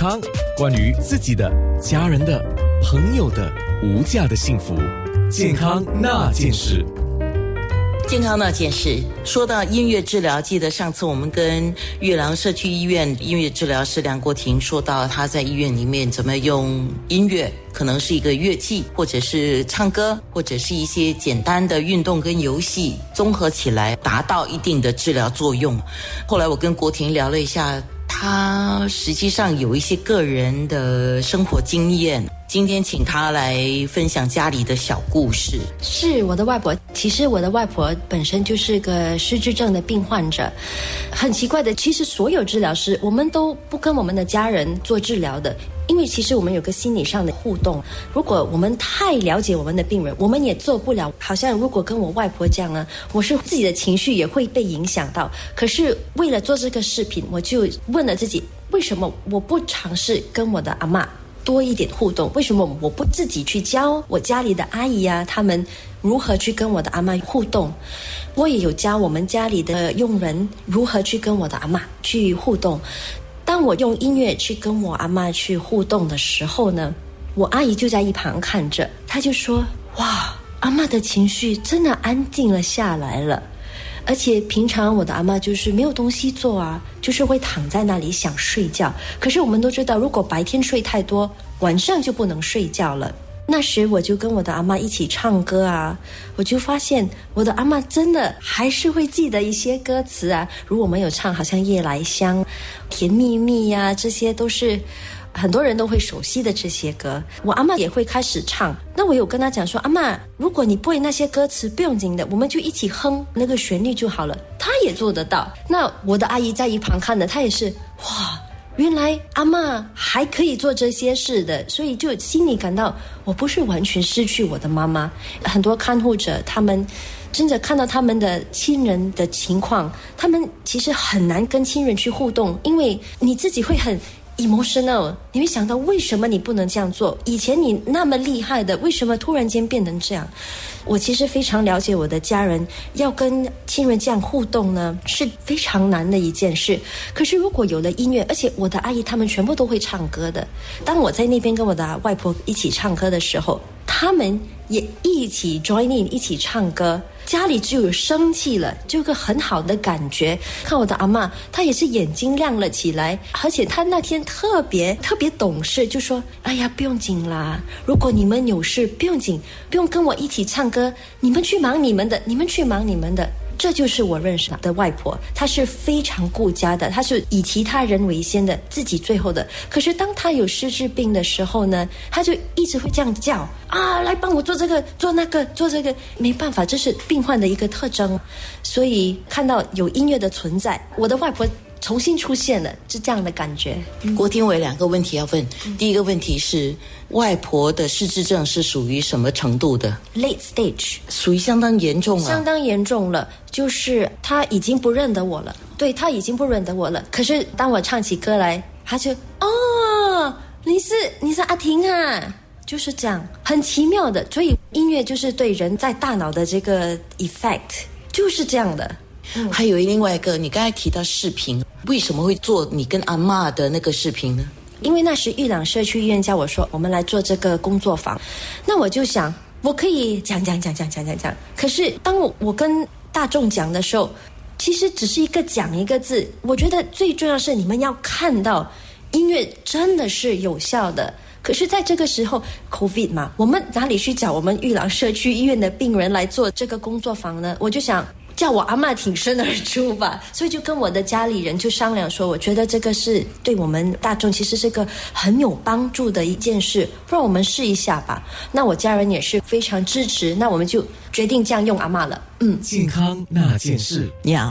康，关于自己的、家人的、朋友的无价的幸福，健康那件事。健康那件事，说到音乐治疗，记得上次我们跟玉郎社区医院音乐治疗师梁国婷说到他在医院里面怎么用音乐，可能是一个乐器，或者是唱歌，或者是一些简单的运动跟游戏综合起来，达到一定的治疗作用。后来我跟国婷聊了一下，他实际上有一些个人的生活经验。今天请他来分享家里的小故事。是我的外婆，其实我的外婆本身就是个失智症的病患者。很奇怪的，其实所有治疗师，我们都不跟我们的家人做治疗的，因为其实我们有个心理上的互动。如果我们太了解我们的病人，我们也做不了。好像如果跟我外婆这样啊，我是自己的情绪也会被影响到。可是为了做这个视频，我就问了自己，为什么我不尝试跟我的阿妈？多一点互动，为什么我不自己去教我家里的阿姨呀？他们如何去跟我的阿妈互动？我也有教我们家里的佣人如何去跟我的阿妈去互动。当我用音乐去跟我阿妈去互动的时候呢，我阿姨就在一旁看着，她就说：“哇，阿妈的情绪真的安静了下来了。”而且平常我的阿妈就是没有东西做啊，就是会躺在那里想睡觉。可是我们都知道，如果白天睡太多，晚上就不能睡觉了。那时我就跟我的阿妈一起唱歌啊，我就发现我的阿妈真的还是会记得一些歌词啊。如果我们有唱，好像夜来香、甜蜜蜜呀，这些都是。很多人都会熟悉的这些歌，我阿妈也会开始唱。那我有跟她讲说，阿妈，如果你不会那些歌词，不用紧的，我们就一起哼那个旋律就好了。她也做得到。那我的阿姨在一旁看的，她也是哇，原来阿妈还可以做这些事的，所以就心里感到我不是完全失去我的妈妈。很多看护者他们真的看到他们的亲人的情况，他们其实很难跟亲人去互动，因为你自己会很。emotional，你会想到为什么你不能这样做？以前你那么厉害的，为什么突然间变成这样？我其实非常了解我的家人，要跟亲人这样互动呢，是非常难的一件事。可是如果有了音乐，而且我的阿姨他们全部都会唱歌的，当我在那边跟我的外婆一起唱歌的时候，他们也一起 join in，一起唱歌。家里就有生气了，就有个很好的感觉。看我的阿妈，她也是眼睛亮了起来，而且她那天特别特别懂事，就说：“哎呀，不用紧啦，如果你们有事，不用紧，不用跟我一起唱歌，你们去忙你们的，你们去忙你们的。”这就是我认识的外婆，她是非常顾家的，她是以其他人为先的，自己最后的。可是当她有失智病的时候呢，她就一直会这样叫啊，来帮我做这个，做那个，做这个。没办法，这是病患的一个特征。所以看到有音乐的存在，我的外婆。重新出现了，是这样的感觉。郭天伟两个问题要问，第一个问题是外婆的失智症是属于什么程度的？Late stage，属于相当严重了。相当严重了，就是他已经不认得我了。对他已经不认得我了。可是当我唱起歌来，他就哦，你是你是阿婷啊，就是这样，很奇妙的。所以音乐就是对人在大脑的这个 effect 就是这样的。还有另外一个，你刚才提到视频，为什么会做你跟阿妈的那个视频呢？因为那时玉朗社区医院叫我说，我们来做这个工作坊。那我就想，我可以讲讲讲讲讲讲讲。可是当我我跟大众讲的时候，其实只是一个讲一个字。我觉得最重要是你们要看到音乐真的是有效的。可是在这个时候，COVID 嘛，我们哪里去找我们玉朗社区医院的病人来做这个工作坊呢？我就想。叫我阿妈挺身而出吧，所以就跟我的家里人就商量说，我觉得这个是对我们大众其实是个很有帮助的一件事，不然我们试一下吧。那我家人也是非常支持，那我们就决定这样用阿妈了。嗯，健康那件事，你好。